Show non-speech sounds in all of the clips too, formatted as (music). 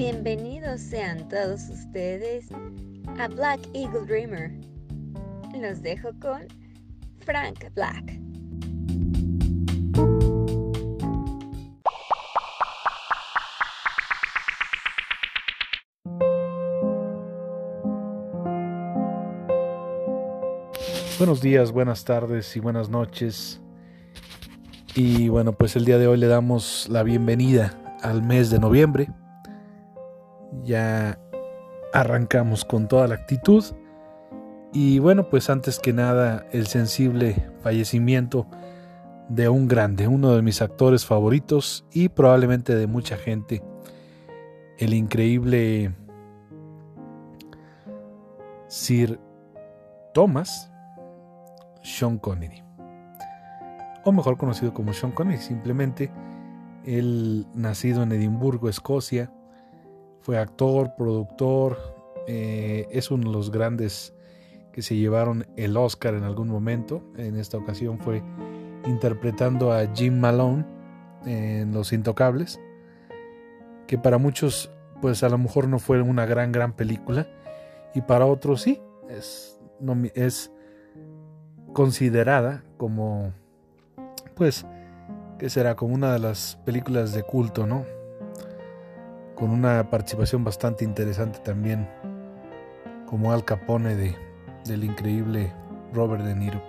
Bienvenidos sean todos ustedes a Black Eagle Dreamer. Los dejo con Frank Black. Buenos días, buenas tardes y buenas noches. Y bueno, pues el día de hoy le damos la bienvenida al mes de noviembre. Ya arrancamos con toda la actitud. Y bueno, pues antes que nada, el sensible fallecimiento de un grande, uno de mis actores favoritos y probablemente de mucha gente, el increíble Sir Thomas sean Connery. O mejor conocido como Sean Connery, simplemente él nacido en Edimburgo, Escocia, fue actor, productor, eh, es uno de los grandes que se llevaron el Oscar en algún momento. En esta ocasión fue interpretando a Jim Malone en Los Intocables, que para muchos pues a lo mejor no fue una gran, gran película, y para otros sí, es, no, es considerada como, pues, que será como una de las películas de culto, ¿no? Con una participación bastante interesante también, como Al Capone de, del increíble Robert De Niro.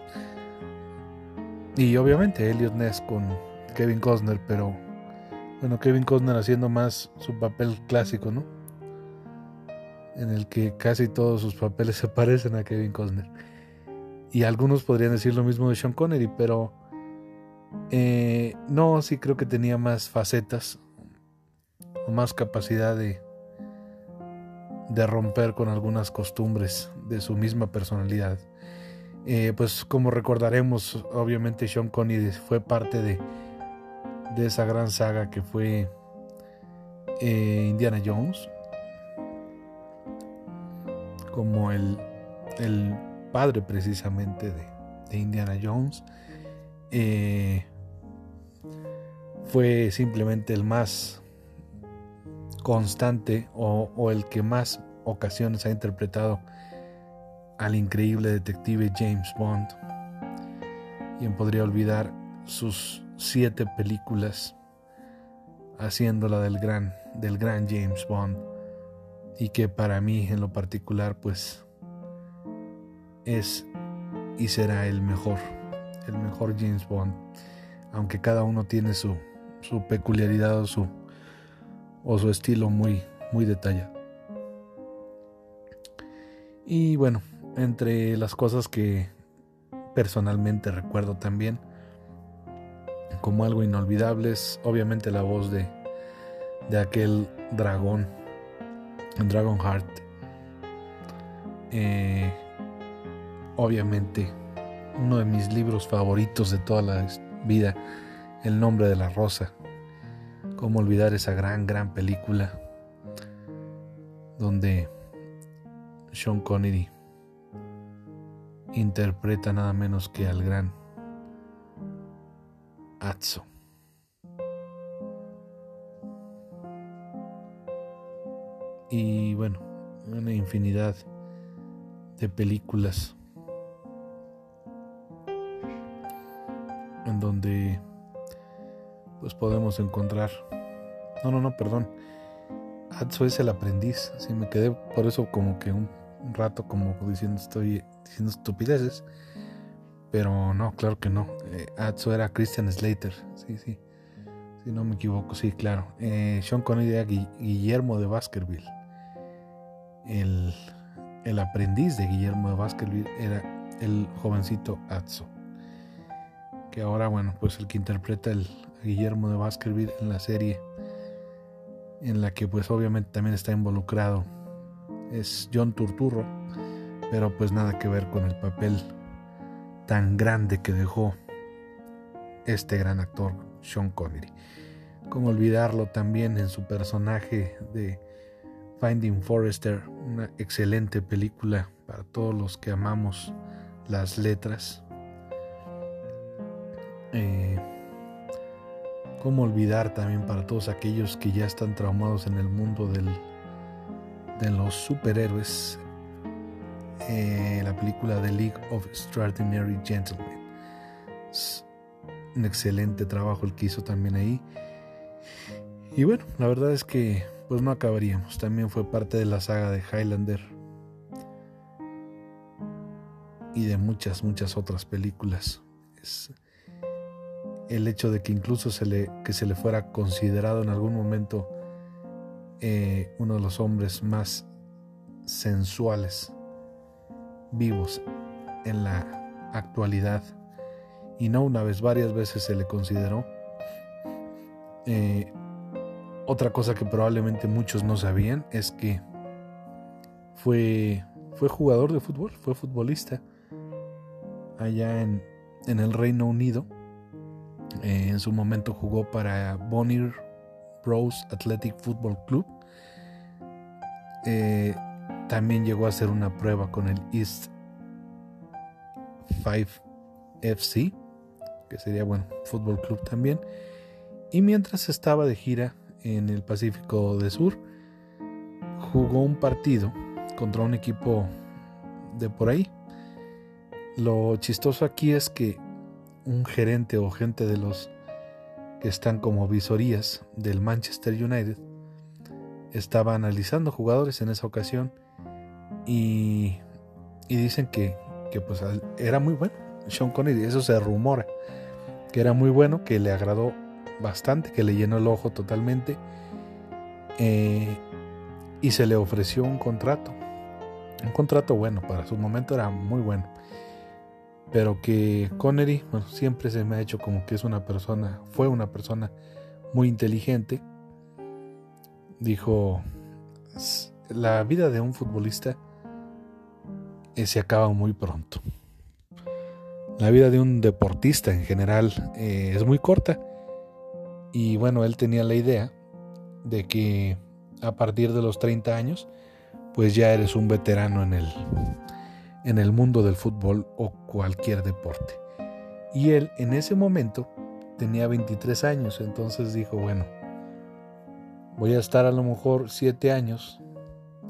Y obviamente Elliot Ness con Kevin Costner, pero bueno, Kevin Costner haciendo más su papel clásico, ¿no? En el que casi todos sus papeles (laughs) se parecen a Kevin Costner. Y algunos podrían decir lo mismo de Sean Connery, pero eh, no, sí creo que tenía más facetas o más capacidad de, de romper con algunas costumbres de su misma personalidad. Eh, pues como recordaremos, obviamente Sean Connery fue parte de, de esa gran saga que fue eh, Indiana Jones, como el, el padre precisamente de, Indiana Jones. Eh, fue simplemente el más constante o, el que más ocasiones ha interpretado al increíble detective James Bond. Quien podría olvidar sus siete películas haciéndola del gran, del gran James Bond y que para mí en lo particular pues es y será el mejor, el mejor James Bond, aunque cada uno tiene su, su peculiaridad o su, o su estilo muy, muy detallado. Y bueno, entre las cosas que personalmente recuerdo también, como algo inolvidable, es obviamente la voz de, de aquel dragón, Dragon Heart. Eh, obviamente uno de mis libros favoritos de toda la vida, El nombre de la rosa. ¿Cómo olvidar esa gran, gran película donde Sean Connery interpreta nada menos que al gran Atzo. Y bueno, una infinidad de películas en donde pues podemos encontrar. No no no perdón. Atso es el aprendiz así me quedé por eso como que un, rato como diciendo estoy diciendo estupideces pero no claro que no. Eh, Atso era Christian Slater sí sí. Si no me equivoco sí claro. Eh, Sean Connery era Guillermo de Baskerville. El, el aprendiz de Guillermo de Baskerville era el jovencito Atso que ahora, bueno, pues el que interpreta el Guillermo de Baskerville en la serie, en la que pues obviamente también está involucrado, es John Turturro, pero pues nada que ver con el papel tan grande que dejó este gran actor Sean Connery. Como olvidarlo también en su personaje de Finding Forrester, una excelente película para todos los que amamos las letras eh, cómo olvidar también para todos aquellos que ya están traumados en el mundo de los superhéroes eh, la película The League of Extraordinary Gentlemen. Es un excelente trabajo el que hizo también ahí. Y bueno, la verdad es que pues no acabaríamos. También fue parte de la saga de Highlander y de muchas, muchas otras películas. Es el hecho de que incluso se le, que se le fuera considerado en algún momento eh, uno de los hombres más sensuales vivos en la actualidad y no una vez, varias veces se le consideró. Eh, otra cosa que probablemente muchos no sabían es que fue, fue jugador de fútbol, fue futbolista allá en, en el Reino Unido. Eh, en su momento jugó para Bonnier Rose Athletic Football Club. Eh, también llegó a hacer una prueba con el East 5 FC, que sería, bueno, fútbol club también. Y mientras estaba de gira en el Pacífico de Sur, jugó un partido contra un equipo de por ahí. Lo chistoso aquí es que un gerente o gente de los que están como visorías del Manchester United estaba analizando jugadores en esa ocasión y, dicen que, pues era muy bueno. Sean Connery, eso se rumora, que era muy bueno, que le agradó bastante, que le llenó el ojo totalmente. Eh, y se le ofreció un contrato. Un contrato bueno, para su momento era muy bueno. Pero que Connery, siempre se me ha hecho como que es una persona, fue una persona muy inteligente. Dijo, la vida de un futbolista eh, se acaba muy pronto. La vida de un deportista en general eh, es muy corta. Y bueno, él tenía la idea de que a partir de los 30 años, pues ya eres un veterano en el, en el mundo del fútbol o cualquier deporte. Y él en ese momento tenía 23 años, entonces dijo, bueno, voy a estar a lo mejor 7 años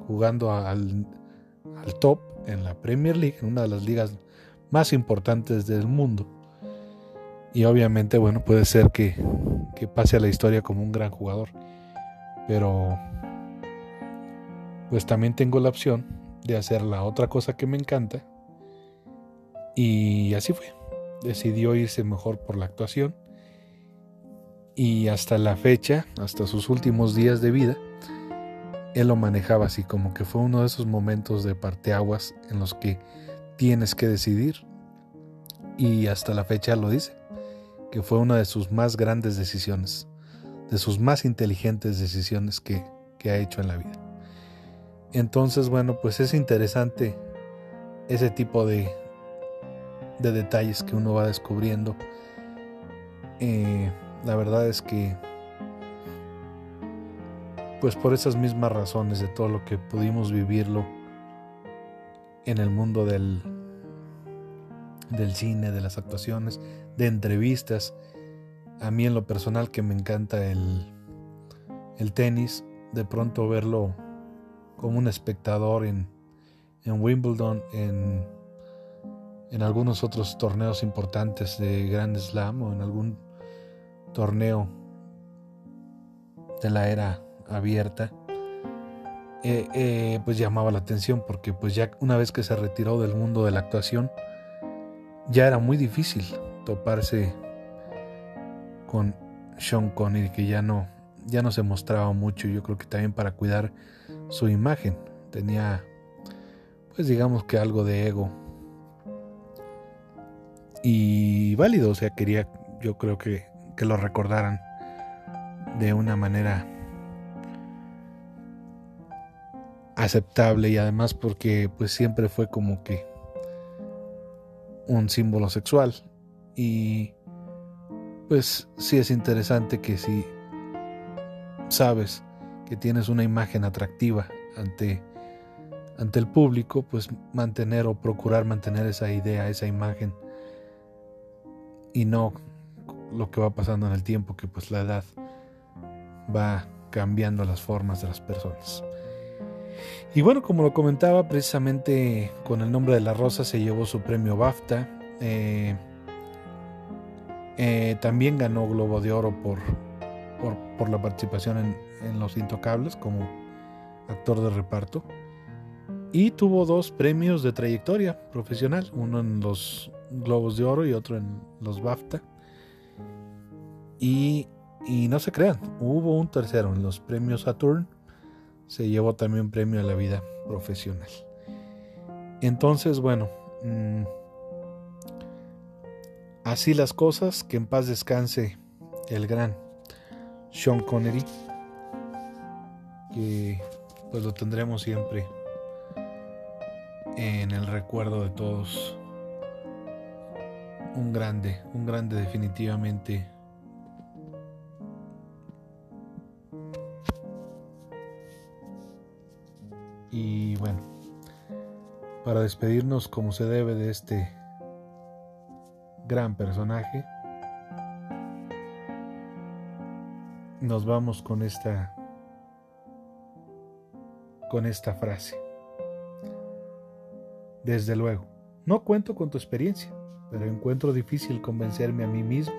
jugando al, al top en la Premier League, en una de las ligas más importantes del mundo. Y obviamente, bueno, puede ser que, que pase a la historia como un gran jugador. Pero, pues también tengo la opción de hacer la otra cosa que me encanta. Y así fue. Decidió irse mejor por la actuación. Y hasta la fecha, hasta sus últimos días de vida, él lo manejaba así, como que fue uno de esos momentos de parteaguas en los que tienes que decidir. Y hasta la fecha lo dice, que fue una de sus más grandes decisiones, de sus más inteligentes decisiones que, que ha hecho en la vida. Entonces, bueno, pues es interesante ese tipo de, de detalles que uno va descubriendo. Eh, la verdad es que pues por esas mismas razones de todo lo que pudimos vivirlo en el mundo del, del cine, de las actuaciones, de entrevistas. A mí en lo personal que me encanta el, el tenis, de pronto verlo como un espectador en, en Wimbledon, en, en algunos otros torneos importantes de Grand Slam o en algún torneo de la era abierta, eh, eh, pues llamaba la atención porque pues ya una vez que se retiró del mundo de la actuación, ya era muy difícil toparse con Sean Connery que ya no, ya no se mostraba mucho, yo creo que también para cuidar su imagen, tenía pues digamos que algo de ego. Y válido, o sea, quería yo creo que, que lo recordaran de una manera aceptable y además porque pues siempre fue como que un símbolo sexual. Y pues sí es interesante que si sabes que tienes una imagen atractiva ante ante el público pues mantener o procurar mantener esa idea esa imagen y no lo que va pasando en el tiempo, que pues la edad va cambiando las formas de las personas. Y bueno, como lo comentaba, precisamente con el nombre de la rosa se llevó su premio BAFTA. Eh, eh, también ganó Globo de Oro por, por, la participación en, Los Intocables como actor de reparto. Y tuvo dos premios de trayectoria profesional, uno en los Globos de Oro y otro en los BAFTA. Y, y no se crean, hubo un tercero en los premios Saturn. Se llevó también premio a la vida profesional. Entonces, bueno, mm, así las cosas, que en paz descanse el gran Sean Connery, que pues lo tendremos siempre en el recuerdo de todos. Un grande, un grande definitivamente Y bueno, para despedirnos como se debe de este gran personaje, nos vamos con esta con esta frase. Desde luego, no cuento con tu experiencia, pero encuentro difícil convencerme a mí mismo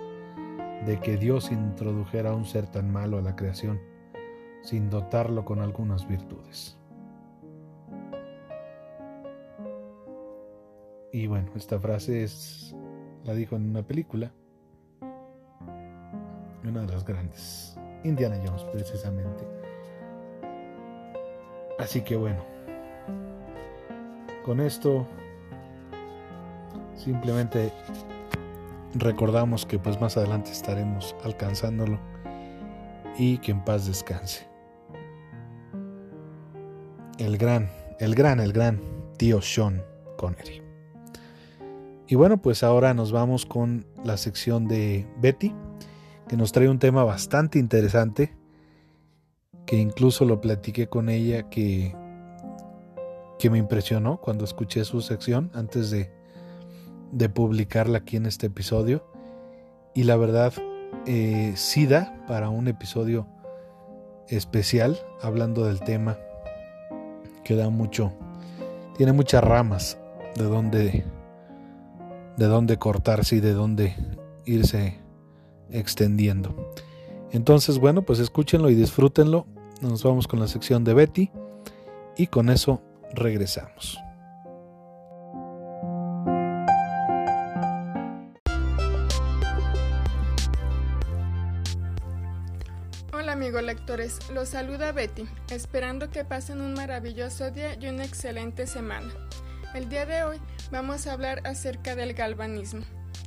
de que Dios introdujera a un ser tan malo a la creación sin dotarlo con algunas virtudes. Y bueno, esta frase es, la dijo en una película, una de las grandes, Indiana Jones precisamente. Así que bueno, con esto simplemente recordamos que pues más adelante estaremos alcanzándolo y que en paz descanse. El gran, el gran, el gran tío Sean Connery. Y bueno, pues ahora nos vamos con la sección de Betty, que nos trae un tema bastante interesante, que incluso lo platiqué con ella, que, que me impresionó cuando escuché su sección antes de, de publicarla aquí en este episodio. Y la verdad, eh, sí da para un episodio especial hablando del tema que da mucho, tiene muchas ramas de donde de dónde cortarse y de dónde irse extendiendo. Entonces, bueno, pues escúchenlo y disfrútenlo. Nos vamos con la sección de Betty y con eso regresamos. Hola amigos lectores, los saluda Betty, esperando que pasen un maravilloso día y una excelente semana. El día de hoy vamos a hablar acerca del galvanismo.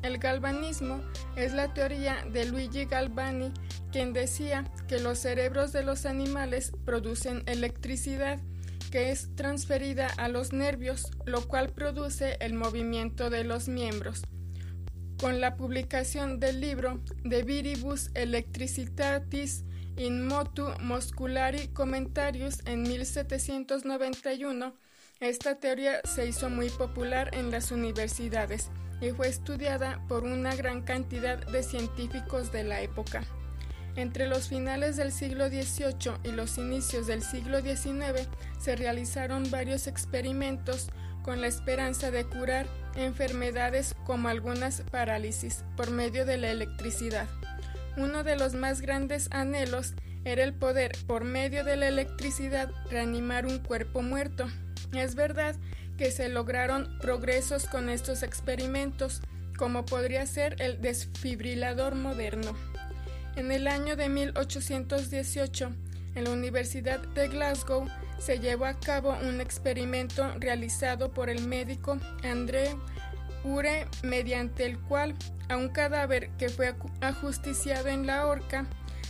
El galvanismo es la teoría de Luigi Galvani, quien decía que los cerebros de los animales producen electricidad que es transferida a los nervios, lo cual produce el movimiento de los miembros. Con la publicación del libro De Viribus Electricitatis in Motu Musculari Commentarius en 1791, esta teoría se hizo muy popular en las universidades y fue estudiada por una gran cantidad de científicos de la época. Entre los finales del siglo XVIII y los inicios del siglo XIX se realizaron varios experimentos con la esperanza de curar enfermedades como algunas parálisis por medio de la electricidad. Uno de los más grandes anhelos era el poder, por medio de la electricidad, reanimar un cuerpo muerto. Es verdad que se lograron progresos con estos experimentos, como podría ser el desfibrilador moderno. En el año de 1818, en la Universidad de Glasgow, se llevó a cabo un experimento realizado por el médico André Ure, mediante el cual a un cadáver que fue ajusticiado en la horca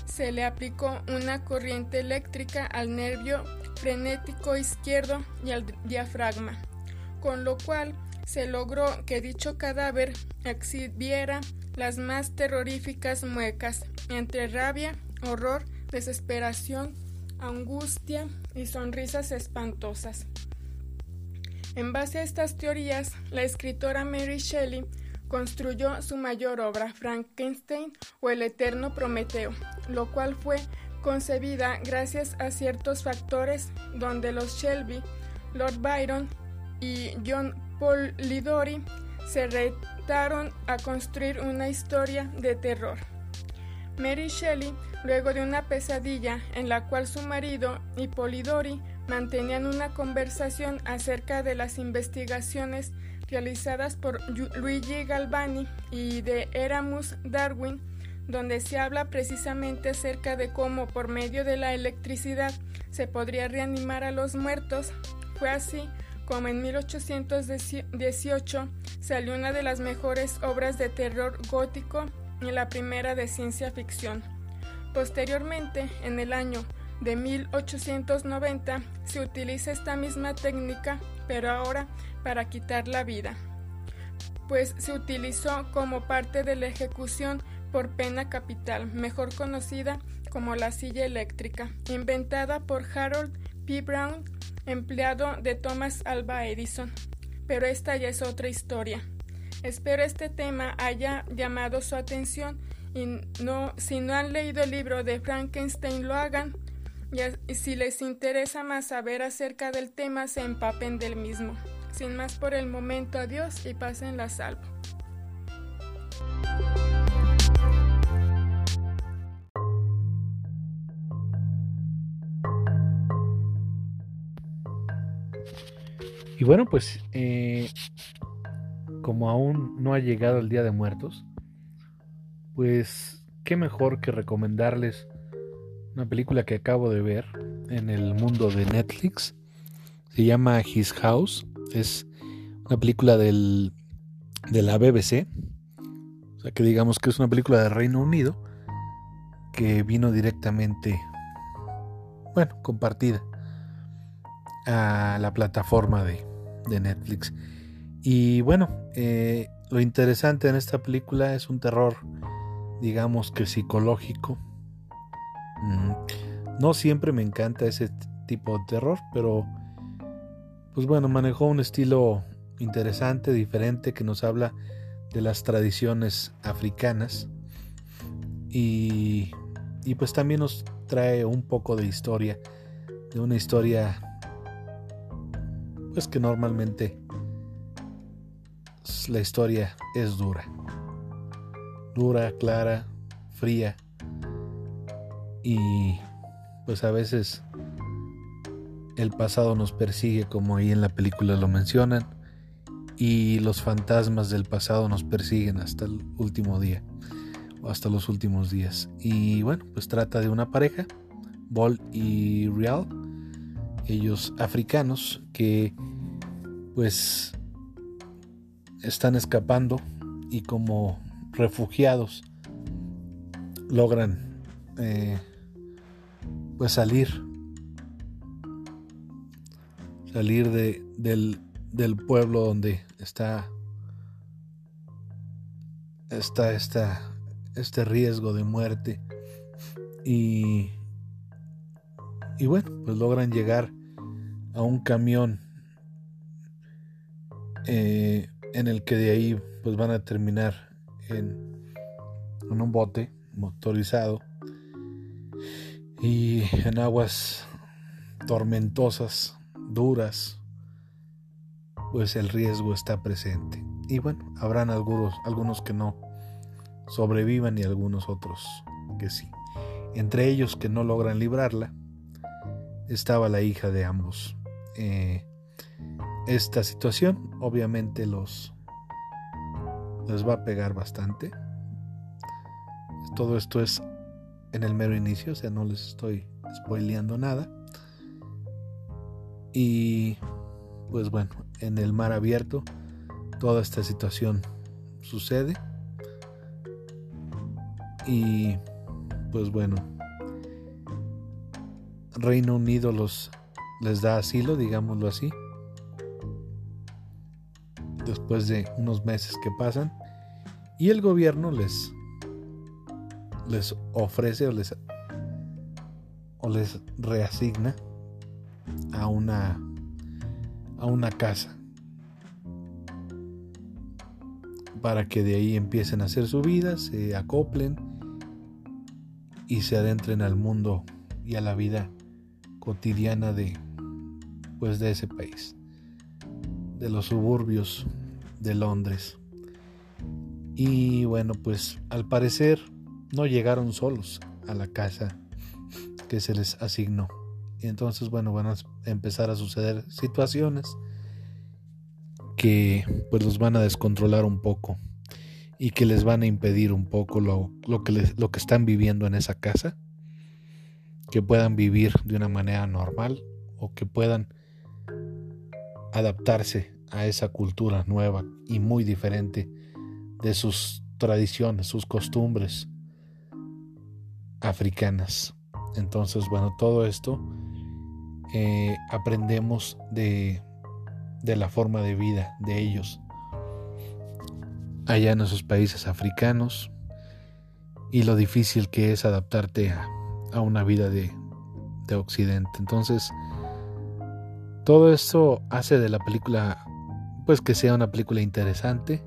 se le aplicó una corriente eléctrica al nervio frenético izquierdo y al diafragma, con lo cual se logró que dicho cadáver exhibiera las más terroríficas muecas entre rabia, horror, desesperación, angustia y sonrisas espantosas. En base a estas teorías, la escritora Mary Shelley construyó su mayor obra, Frankenstein o el Eterno Prometeo, lo cual fue concebida gracias a ciertos factores donde los Shelby, Lord Byron John Polidori se retaron a construir una historia de terror. Mary Shelley, luego de una pesadilla en la cual su marido y Polidori mantenían una conversación acerca de las investigaciones realizadas por Luigi Galvani y de Eramus Darwin, donde se habla precisamente acerca de cómo por medio de la electricidad se podría reanimar a los muertos, fue así como en 1818 salió una de las mejores obras de terror gótico y la primera de ciencia ficción. Posteriormente, en el año de 1890, se utiliza esta misma técnica, pero ahora para quitar la vida, pues se utilizó como parte de la ejecución por pena capital, mejor conocida como la silla eléctrica, inventada por Harold P. Brown, empleado de Thomas Alva Edison. Pero esta ya es otra historia. Espero este tema haya llamado su atención y no, si no han leído el libro de Frankenstein lo hagan y si les interesa más saber acerca del tema se empapen del mismo. Sin más por el momento, adiós y pasen la salvo. Y bueno, pues eh, como aún no ha llegado el Día de Muertos, pues qué mejor que recomendarles una película que acabo de ver en el mundo de Netflix. Se llama His House. Es una película del, de la BBC, o sea que digamos que es una película de Reino Unido que vino directamente, bueno, compartida a la plataforma de, de Netflix. Y bueno, eh, lo interesante en esta película es un terror, digamos que psicológico. Mm, no siempre me encanta ese tipo de terror, pero pues bueno, manejó un estilo interesante, diferente, que nos habla de las tradiciones africanas y, y pues también nos trae un poco de historia, de una historia pues que normalmente la historia es dura, dura, clara, fría. Y pues a veces el pasado nos persigue como ahí en la película lo mencionan y los fantasmas del pasado nos persiguen hasta el último día o hasta los últimos días. Y bueno pues trata de una pareja Ball y Real ellos africanos que pues están escapando y como refugiados logran eh, pues salir salir de, del, del pueblo donde está, está, está este riesgo de muerte. Y, y bueno, pues logran llegar a un camión eh, en el que de ahí pues van a terminar en, en un bote motorizado y en aguas tormentosas duras, pues el riesgo está presente. Y bueno, habrán algunos, algunos que no sobrevivan y algunos otros que sí. Entre ellos que no logran librarla, estaba la hija de ambos. Eh, esta situación obviamente los les va a pegar bastante. Todo esto es en el mero inicio, o sea, no les estoy spoileando nada. Y pues bueno, en el mar abierto toda esta situación sucede. Y pues bueno, Reino Unido los les da asilo, digámoslo así. Después de unos meses que pasan y el gobierno les les ofrece o les o les reasigna a una, a una casa para que de ahí empiecen a hacer su vida, se acoplen y se adentren al mundo y a la vida cotidiana de pues de ese país, de los suburbios de Londres. Y bueno, pues al parecer no llegaron solos a la casa que se les asignó. Y entonces, bueno, van a empezar a suceder situaciones que pues los van a descontrolar un poco y que les van a impedir un poco lo, lo que, lo que están viviendo en esa casa, que puedan vivir de una manera normal o que puedan adaptarse a esa cultura nueva y muy diferente de sus tradiciones, sus costumbres africanas. Entonces, bueno, todo esto eh, aprendemos de, de la forma de vida de ellos allá en esos países africanos y lo difícil que es adaptarte a, a una vida de, de, Occidente. Entonces, todo esto hace de la película, pues que sea una película interesante.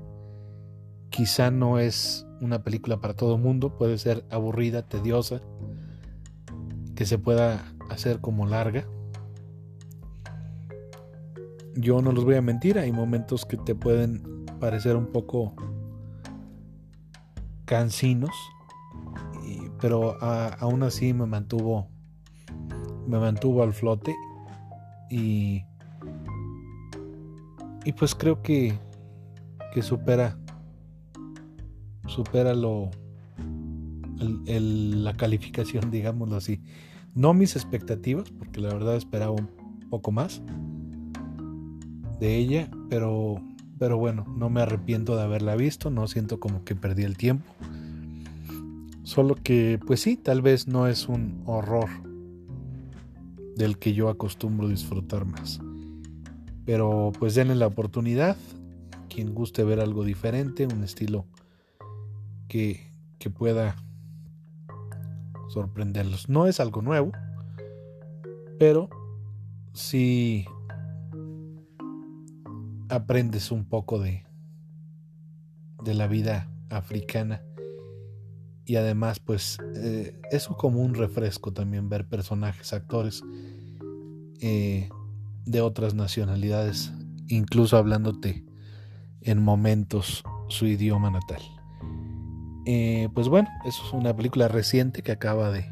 Quizá no es una película para todo el mundo, puede ser aburrida, tediosa, que se pueda hacer como larga. Yo no los voy a mentir, hay momentos que te pueden parecer un poco cansinos, pero aún así me mantuvo me mantuvo al flote y y pues creo que que supera supera lo la calificación (laughs) digámoslo así no mis expectativas porque la verdad esperaba un poco más de ella pero pero bueno, no me arrepiento de haberla visto, no siento como que perdí el tiempo. Solo que, pues sí, tal vez no es un horror del que yo acostumbro disfrutar más. Pero pues denle la oportunidad, quien guste ver algo diferente, un estilo que, que pueda sorprenderlos. No es algo nuevo, pero sí aprendes un poco de, de la vida africana y además pues eh, eso como un refresco también ver personajes, actores eh, de otras nacionalidades, incluso hablándote en momentos su idioma natal. Eh, pues bueno, eso es una película reciente que acaba de,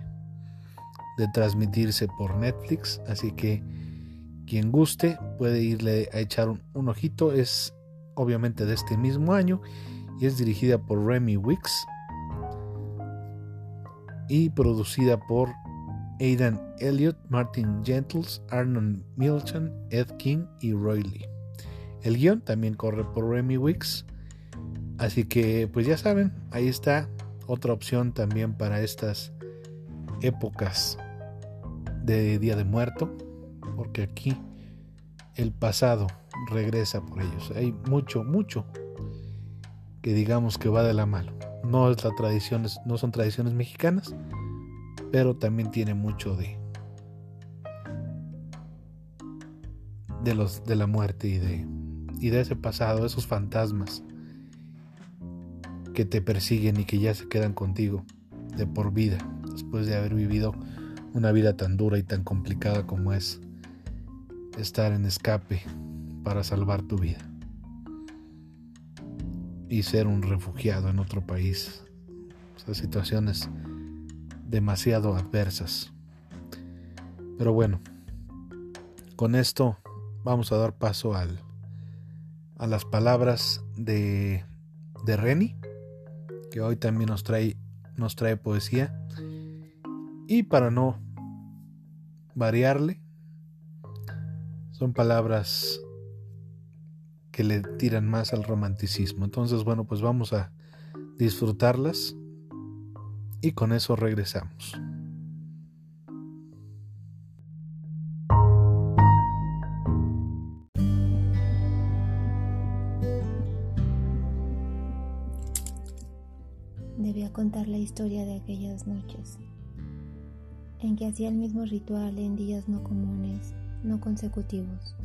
de transmitirse por Netflix, así que quien guste puede irle a echar un, ojito. Es obviamente de este mismo año y es dirigida por Remy Wicks y producida por Aidan Elliott, Martin Gentles, Arnold Milton, Ed King y Roy Lee. El guion también corre por Remy Wicks. Así que pues ya saben, ahí está otra opción también para estas épocas de Día de Muerto porque aquí el pasado regresa por ellos. Hay mucho, mucho que digamos que va de la mano. No es la tradiciones, no son tradiciones mexicanas, pero también tiene mucho de de los de la muerte y de y de ese pasado, esos fantasmas que te persiguen y que ya se quedan contigo de por vida después de haber vivido una vida tan dura y tan complicada como es estar en escape para salvar tu vida y ser un refugiado en otro país. O situaciones demasiado adversas. Pero bueno, con esto vamos a dar paso al, a las palabras de, de Reni, que hoy también nos trae, nos trae poesía. Y para no variarle, son palabras que le tiran más al romanticismo. Entonces, bueno, pues vamos a disfrutarlas y con eso regresamos. Debía contar la historia de aquellas noches en que hacía el mismo ritual en días no comunes no consecutivos.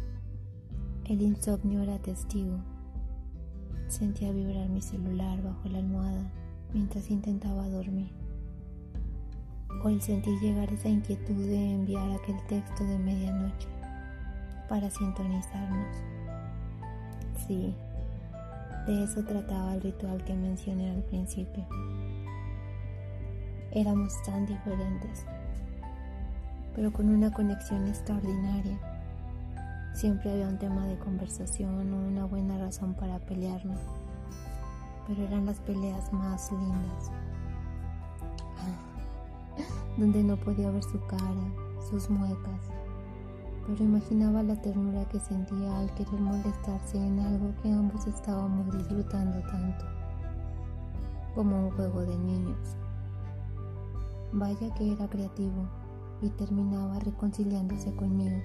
El insomnio era testigo. Sentía vibrar mi celular bajo la almohada mientras intentaba dormir. O el sentir llegar esa inquietud de enviar aquel texto de medianoche para sintonizarnos. Sí, de eso trataba el ritual que mencioné al principio. Éramos tan diferentes, pero con una conexión extraordinaria Siempre había un tema de conversación o una buena razón para pelearnos, pero eran las peleas más lindas, (sighs) donde no podía ver su cara, sus muecas, pero imaginaba la ternura que sentía al querer molestarse en algo que ambos estábamos disfrutando tanto, como un juego de niños. Vaya que era creativo y terminaba reconciliándose conmigo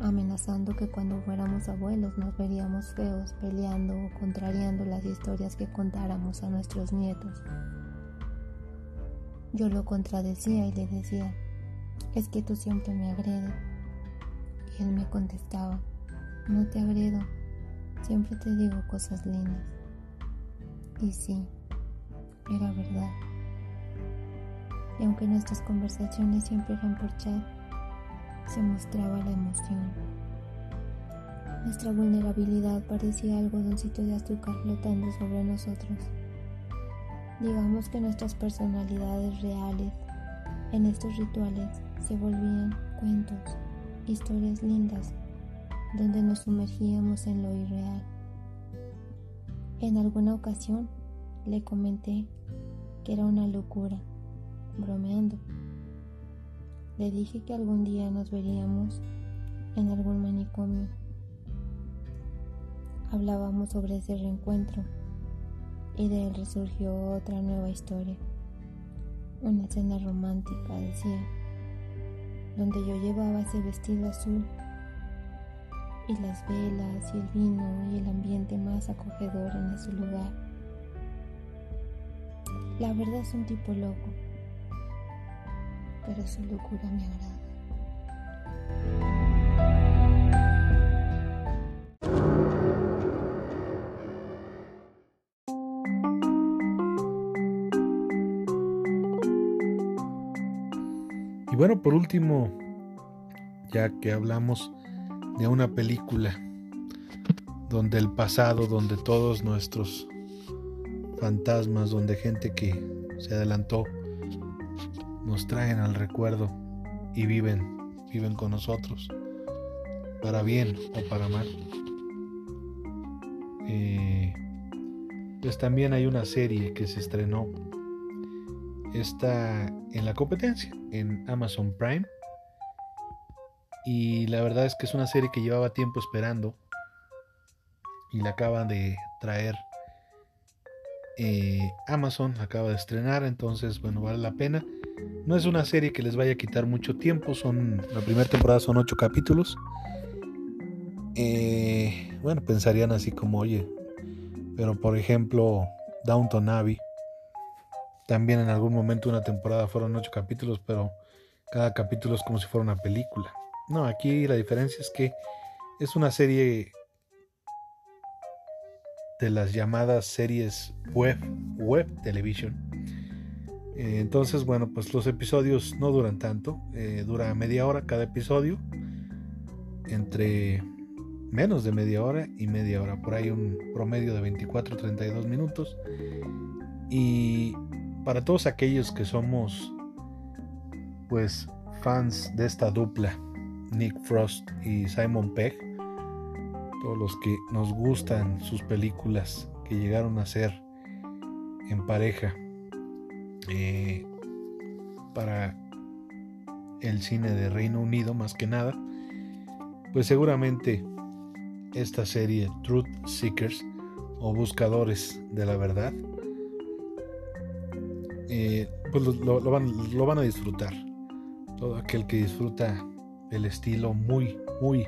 amenazando que cuando fuéramos abuelos nos veríamos feos peleando o contrariando las historias que contáramos a nuestros nietos. Yo lo contradecía y le decía, es que tú siempre me agredes. Y él me contestaba, no te agredo, siempre te digo cosas lindas. Y sí, era verdad. Y aunque nuestras conversaciones siempre eran por chat, se mostraba la emoción. Nuestra vulnerabilidad parecía algodoncito de azúcar flotando sobre nosotros. Digamos que nuestras personalidades reales en estos rituales se volvían cuentos, historias lindas, donde nos sumergíamos en lo irreal. En alguna ocasión le comenté que era una locura, bromeando le dije que algún día nos veríamos en algún manicomio. Hablábamos sobre ese reencuentro y de él resurgió otra nueva historia. Una escena romántica, decía, donde yo llevaba ese vestido azul y las velas y el vino y el ambiente más acogedor en ese lugar. La verdad es un tipo loco pero su locura me agrada. Y bueno, por último, ya que hablamos de una película donde el pasado, donde todos nuestros fantasmas, donde gente que se adelantó nos traen al recuerdo y viven, viven con nosotros, para bien o para mal. Eh, pues también hay una serie que se estrenó, está en la competencia, en Amazon Prime. Y la verdad es que es una serie que llevaba tiempo esperando y la acaban de traer eh, Amazon, acaba de estrenar, entonces bueno, vale la pena. No es una serie que les vaya a quitar mucho tiempo, son la primera temporada son ocho capítulos. Eh, bueno, pensarían así como, oye, pero por ejemplo, Downton Abbey, también en algún momento una temporada fueron ocho capítulos, pero cada capítulo es como si fuera una película. No, aquí la diferencia es que es una serie de las llamadas series web, web television eh, entonces, bueno, pues los episodios no duran tanto, eh, dura media hora cada episodio, entre menos de media hora y media hora, por ahí un promedio de 24-32 minutos. Y para todos aquellos que somos, pues, fans de esta dupla, Nick Frost y Simon Pegg, todos los que nos gustan sus películas que llegaron a ser en pareja, eh, para el cine de Reino Unido más que nada, pues seguramente esta serie Truth Seekers o Buscadores de la Verdad, eh, pues lo, van, lo van a disfrutar. Todo aquel que disfruta el estilo muy, muy,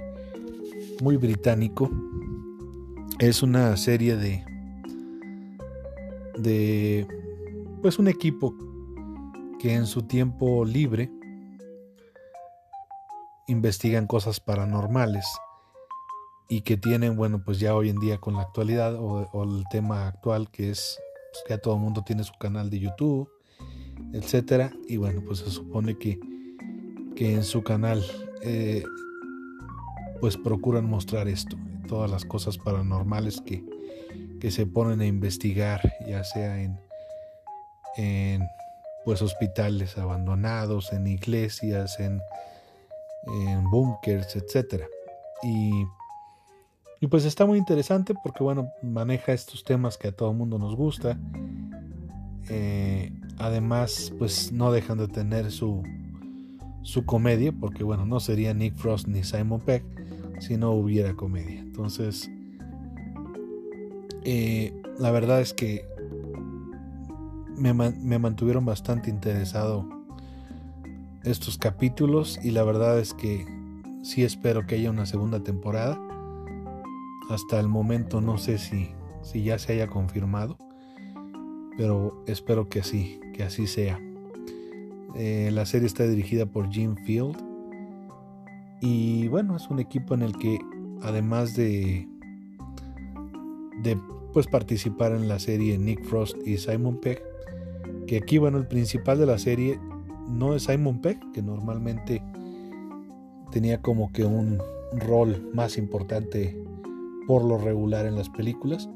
muy británico. Es una serie de, de pues un equipo que en su tiempo libre investigan cosas paranormales y que tienen, bueno, pues ya hoy en día con la actualidad o, el tema actual que es pues, que ya todo el mundo tiene su canal de YouTube, etcétera, y bueno, pues se supone que, que en su canal eh, pues procuran mostrar esto, todas las cosas paranormales que, que se ponen a investigar, ya sea en, en pues hospitales abandonados, en iglesias, en, en búnkers, etcétera. Y y pues está muy interesante porque, bueno, maneja estos temas que a todo mundo nos gusta. Eh, además, pues no dejan de tener su, su comedia, porque, bueno, no sería Nick Frost ni Simon Peck si no hubiera comedia. Entonces, eh, la verdad es que me, mantuvieron bastante interesado estos capítulos y la verdad es que sí espero que haya una segunda temporada hasta el momento no sé si, si ya se haya confirmado, pero espero que sí, que así sea. Eh, la serie está dirigida por Jim Field y bueno, es un equipo en el que además de, de pues, participar en la serie Nick Frost y Simon Peck, que aquí bueno, el principal de la serie no es Simon Peck, que normalmente tenía como que un rol más importante por lo regular en las películas.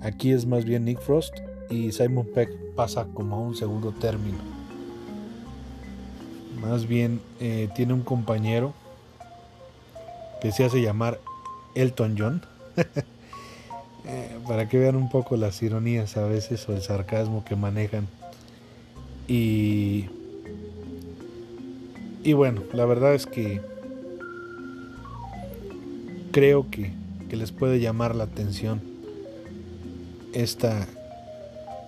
Aquí es más bien Nick Frost y Simon Peck pasa como a un segundo término. Más bien eh, tiene un compañero que se hace llamar Elton John. (laughs) Eh, para que vean un poco las ironías a veces o el sarcasmo que manejan. Y, y bueno, la verdad es que creo que que les puede llamar la atención esta,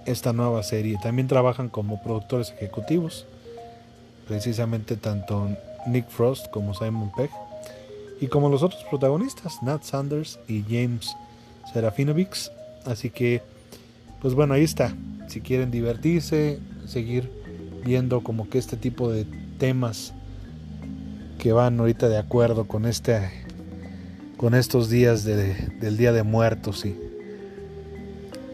esta nueva serie. También trabajan como productores ejecutivos, precisamente tanto Nick Frost como Simon Pegg, y como los otros protagonistas, Nat Sanders y James Serafinovics. Así que, pues bueno, ahí está. Si quieren divertirse, seguir viendo como que este tipo de temas que van ahorita de acuerdo con este con estos días del Día de Muertos y,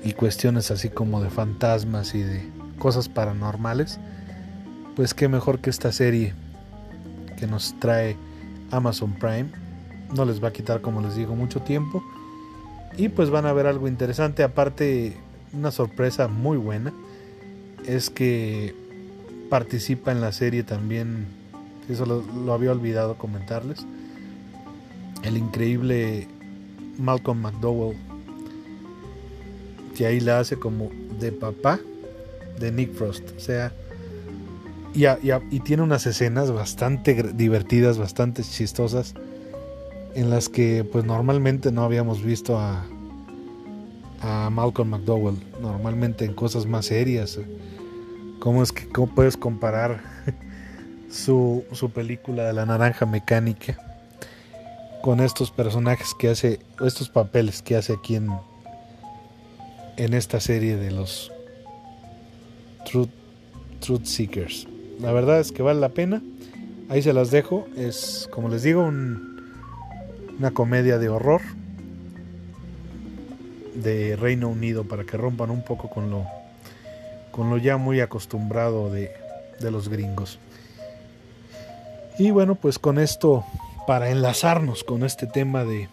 y cuestiones así como de fantasmas y de cosas paranormales, pues qué mejor que esta serie que nos trae Amazon Prime. No les va a quitar, como les digo, mucho tiempo. Y pues van a ver algo interesante. Aparte, una sorpresa muy buena es que participa en la serie también. Eso lo había olvidado comentarles el increíble Malcolm McDowell, que ahí la hace como de papá de Nick Frost. O sea, y, y, tiene unas escenas bastante divertidas, bastante chistosas, en las que pues normalmente no habíamos visto a, a Malcolm McDowell, normalmente en cosas más serias. ¿Cómo es que cómo puedes comparar (laughs) su, su película de la naranja mecánica? con estos personajes que hace, estos papeles que hace aquí en, en esta serie de los Truth, Truth Seekers. La verdad es que vale la pena. Ahí se las dejo. Es, como les digo, una comedia de horror de Reino Unido para que rompan un poco con lo, con lo ya muy acostumbrado de, de los gringos. Y bueno, pues con esto para enlazarnos con este tema de,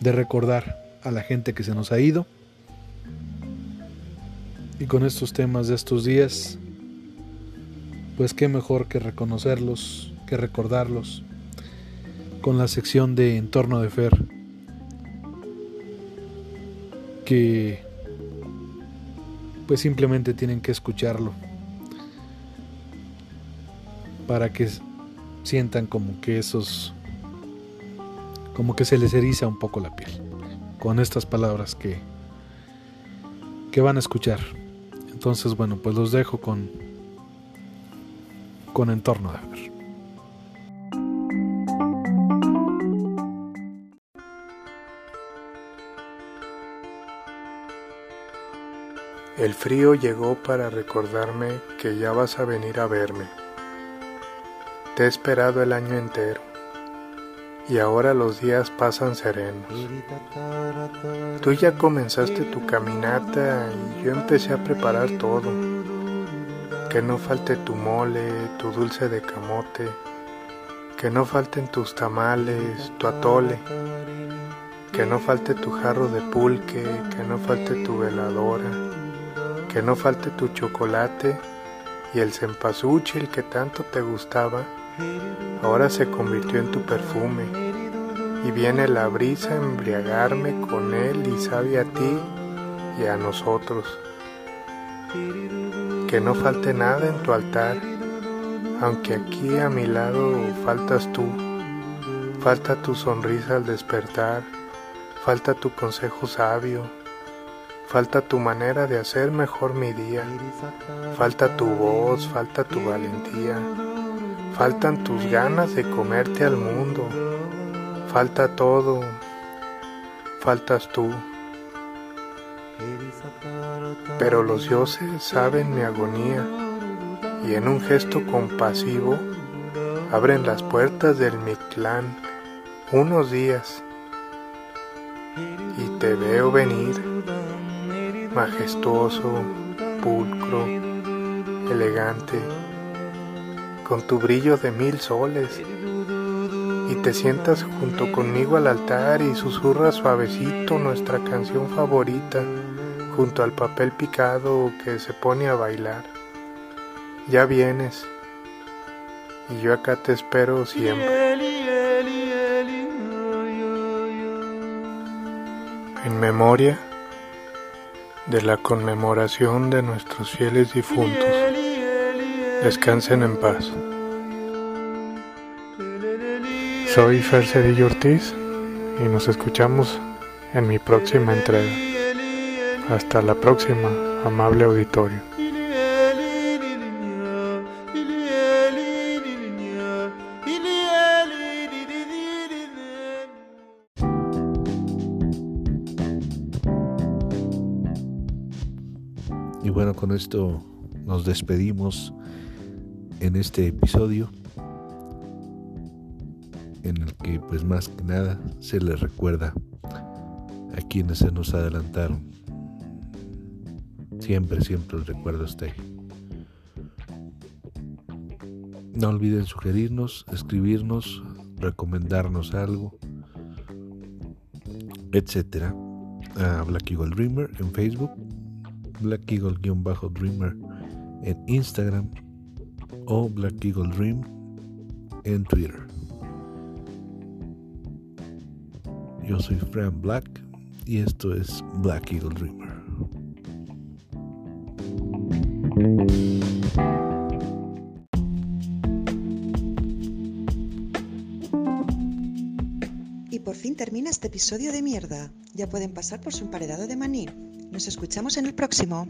de recordar a la gente que se nos ha ido. Y con estos temas de estos días, pues qué mejor que reconocerlos, que recordarlos con la sección de Entorno de Fer, que pues simplemente tienen que escucharlo para que sientan como que esos, como que se les eriza un poco la piel con estas palabras que, que van a escuchar. Entonces, bueno, pues los dejo con, con entorno de ver. El frío llegó para recordarme que ya vas a venir a verme. Te he esperado el año entero y ahora los días pasan serenos. Tú ya comenzaste tu caminata y yo empecé a preparar todo. Que no falte tu mole, tu dulce de camote, que no falten tus tamales, tu atole, que no falte tu jarro de pulque, que no falte tu veladora, que no falte tu chocolate y el cempasúchil que tanto te gustaba ahora se convirtió en tu perfume, y viene la brisa a embriagarme con él y sabe a ti y a nosotros. Que no falte nada en tu altar, aunque aquí a mi lado faltas tú, falta tu sonrisa al despertar, falta tu consejo sabio, falta tu manera de hacer mejor mi día, falta tu voz, falta tu valentía Faltan tus ganas de comerte al mundo. Falta todo. Faltas tú. Pero los dioses saben mi agonía y en un gesto compasivo abren las puertas del Mictlán unos días y te veo venir majestuoso, pulcro, elegante con tu brillo de mil soles, y te sientas junto conmigo al altar y susurras suavecito nuestra canción favorita junto al papel picado que se pone a bailar. Ya vienes, y yo acá te espero siempre. En memoria de la conmemoración de nuestros fieles difuntos. Descansen en paz. Soy Fer Cedillo Ortiz y nos escuchamos en mi próxima entrega. Hasta la próxima, amable auditorio. Y bueno, con esto nos despedimos en este episodio en el que pues más que nada se les recuerda a quienes se nos adelantaron. Siempre, siempre el recuerdo está ahí. No olviden sugerirnos, escribirnos, recomendarnos algo, etcétera. A Black Eagle Dreamer en Facebook, Black Eagle-Dreamer en Instagram o Black Eagle Dream en Twitter. Yo soy Fran Black y esto es Black Eagle Dreamer. Y por fin termina este episodio de mierda. Ya pueden pasar por su emparedado de maní. Nos escuchamos en el próximo.